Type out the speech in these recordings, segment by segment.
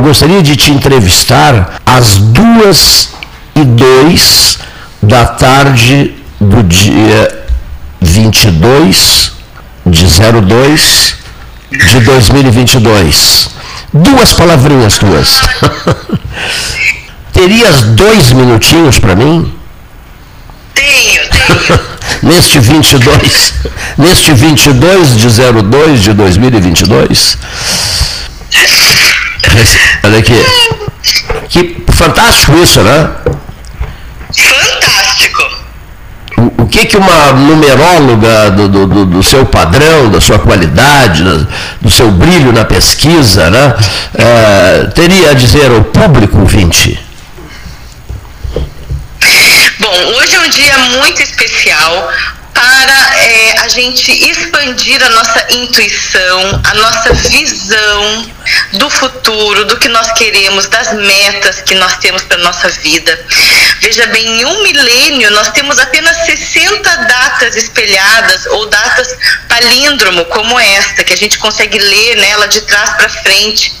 Gostaria de te entrevistar às duas e dois da tarde do dia 22 de 02 de 2022. Duas palavrinhas tuas. Terias dois minutinhos para mim? Tenho, tenho. neste 22, neste 22 de 02 de 2022. Olha aqui. Que fantástico isso, né? Fantástico. O, o que, que uma numeróloga do, do, do, seu padrão, da sua qualidade, do seu brilho na pesquisa, né, é, teria a dizer ao público ouvinte? Bom, hoje é um dia muito especial para é, a gente expandir a nossa intuição, a nossa visão do futuro, do que nós queremos, das metas que nós temos para nossa vida. Veja bem, em um milênio nós temos apenas 60 datas espelhadas ou datas palíndromo como esta, que a gente consegue ler nela de trás para frente.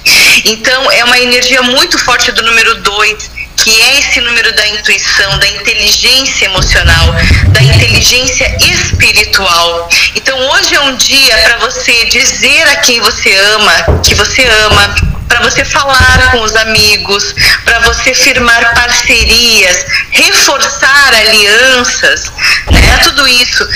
Então é uma energia muito forte do número 2 que é esse número da intuição, da inteligência emocional, da inteligência espiritual. Então hoje é um dia para você dizer a quem você ama que você ama, para você falar com os amigos, para você firmar parcerias, reforçar alianças, né? Tudo isso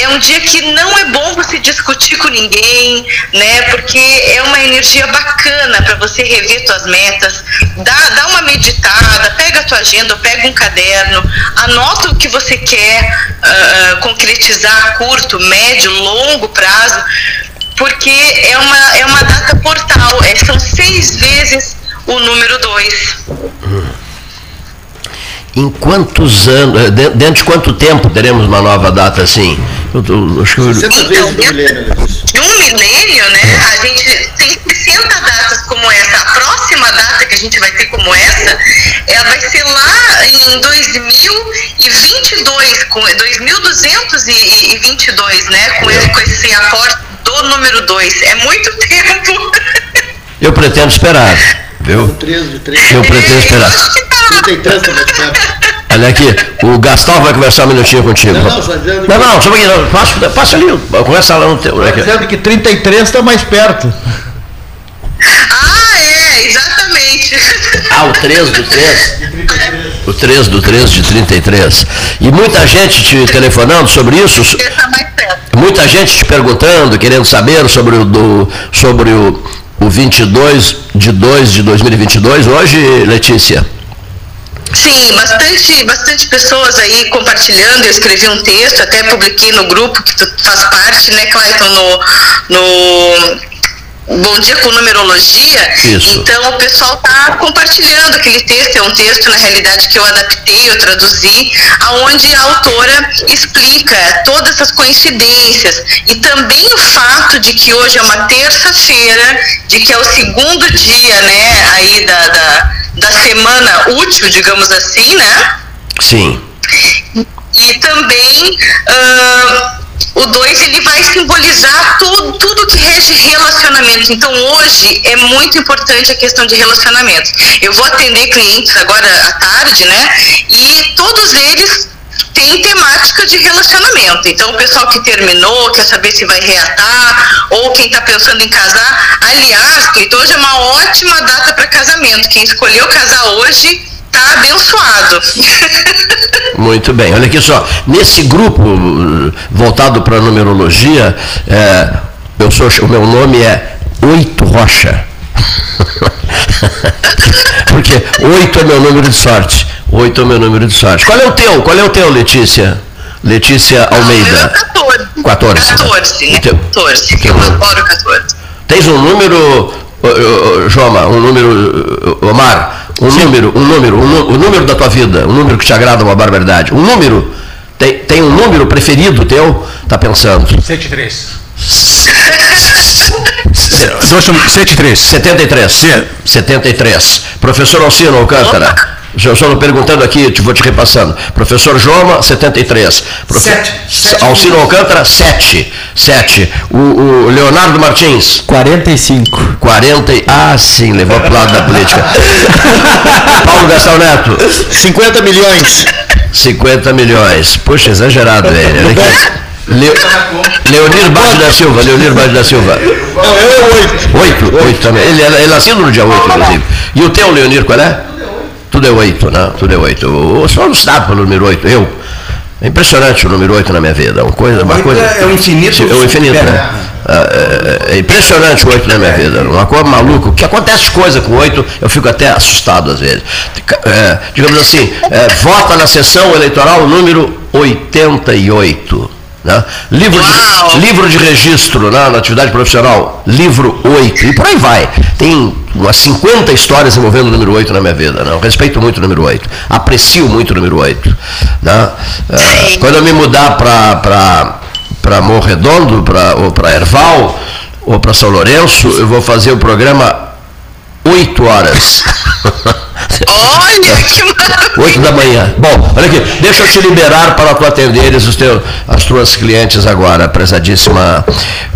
é um dia que não é bom você discutir com ninguém, né? Porque é uma energia bacana para você rever suas metas, dá, dá uma meditada, pega a tua agenda, pega um caderno, anota o que você quer uh, concretizar a curto, médio, longo prazo porque é uma, é uma data portal, é, são seis vezes o número 2. Em quantos anos, eh, dentro de quanto tempo teremos uma nova data assim? Eu, eu, acho que eu... Então, dentro milênio. De um milênio, né? A gente tem 60 datas como essa. A próxima data que a gente vai ter como essa, ela vai ser lá em 2022, com 2222, né? Com, com esse aporte do número 2. É muito tempo. Eu pretendo esperar. Viu? 13 de 3. Eu pretendo esperar. 33 também Olha aqui, o Gastão vai conversar um minutinho contigo. Não, não, só dizendo Não, não, só um pouquinho. Passa, passa ali, conversa lá no teu. Está dizendo que 33 está mais perto. Ah, é, exatamente. Ah, o 3 do 3? O 3 do 3 de 33. E muita gente te telefonando sobre isso. Muita gente te perguntando, querendo saber sobre o, do, sobre o, o 22 de 2 de 2022. Hoje, Letícia. Sim, bastante, bastante pessoas aí compartilhando. Eu escrevi um texto, até publiquei no grupo que tu faz parte, né, Clayton, no, no Bom Dia com Numerologia. Isso. Então o pessoal está compartilhando aquele texto, é um texto na realidade que eu adaptei, eu traduzi, aonde a autora explica todas essas coincidências e também o fato de que hoje é uma terça-feira, de que é o segundo dia, né, aí da, da, da semana útil, digamos assim, né? Sim. E também uh, o 2 ele vai simbolizar tudo, tudo que rege relacionamento. Então hoje é muito importante a questão de relacionamento. Eu vou atender clientes agora à tarde, né? E todos eles têm temática de relacionamento. Então o pessoal que terminou quer saber se vai reatar ou quem está pensando em casar. Aliás, hoje é uma ótima data para casamento. Quem escolheu casar hoje está abençoado. Muito bem, olha aqui só. Nesse grupo voltado para a numerologia, é, eu sou, o meu nome é Oito Rocha. Porque oito é meu número de sorte. Oito é meu número de sorte. Qual é o teu? Qual é o teu, Letícia? Letícia Almeida. Não, 14. 14. 14, né? 14. Eu adoro 14. Tens um número, Joma, um número, Omar, um Sim. número, um número, um, o número da tua vida, um número que te agrada uma barbaridade. Um número, tem, tem um número preferido teu? Tá pensando? 73. 73. 73. 73. Professor Alcino Alcântara. Eu só perguntando aqui, te vou te repassando. Professor Joma, 73. Profe... Sete. Sete Alcino Alcântara, 7. 7. O, o Leonardo Martins, 45. 40. e- Ah, sim, levou para o lado da política. Paulo Gastão Neto, 50 milhões. 50 milhões. Puxa, exagerado. Olha aqui. Le... Leonir Bade da Silva, Leonir Bade da Silva. Não, eu é 8. Oito, oito também. Ele, ele é nascido no dia 8, inclusive. E o teu, Leonir, qual é? Tudo é oito, né? Tudo é oito. O senhor não dá pelo número 8, eu. É impressionante o número 8 na minha vida. Uma coisa, uma Oito coisa. é o infinito É o infinito, né? É, é- é impressionante o 8 na minha vida. Uma coisa maluca. O que acontece coisa com 8, eu fico até assustado às vezes. É, digamos assim, é, vota na sessão eleitoral número 88. Né? Livro, de, livro de registro né, na atividade profissional, livro 8, e por aí vai. Tem umas 50 histórias envolvendo o número 8 na minha vida. Né? Eu respeito muito o número 8, aprecio muito o número 8. Né? É, quando eu me mudar para para Morro Redondo, pra, ou para Erval, ou para São Lourenço, eu vou fazer o programa 8 horas. Olha que maravilha. 8 da manhã. Bom, olha aqui, deixa eu te liberar para tu atenderes os teus, as tuas clientes agora, prezadíssima,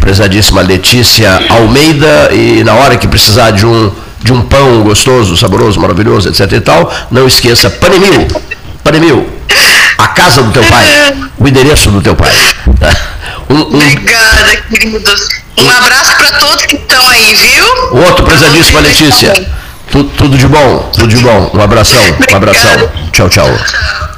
prezadíssima Letícia Almeida, e na hora que precisar de um, de um pão gostoso, saboroso, maravilhoso, etc e tal, não esqueça, Panemil, Panemil, a casa do teu pai, o endereço do teu pai. tá? Um, um- Obrigada, queridos. Um abraço para todos que estão aí, viu? o outro, prezadíssima Letícia, tu- tudo de bom, tudo de bom, um abração, um abração, tchau. Tchau.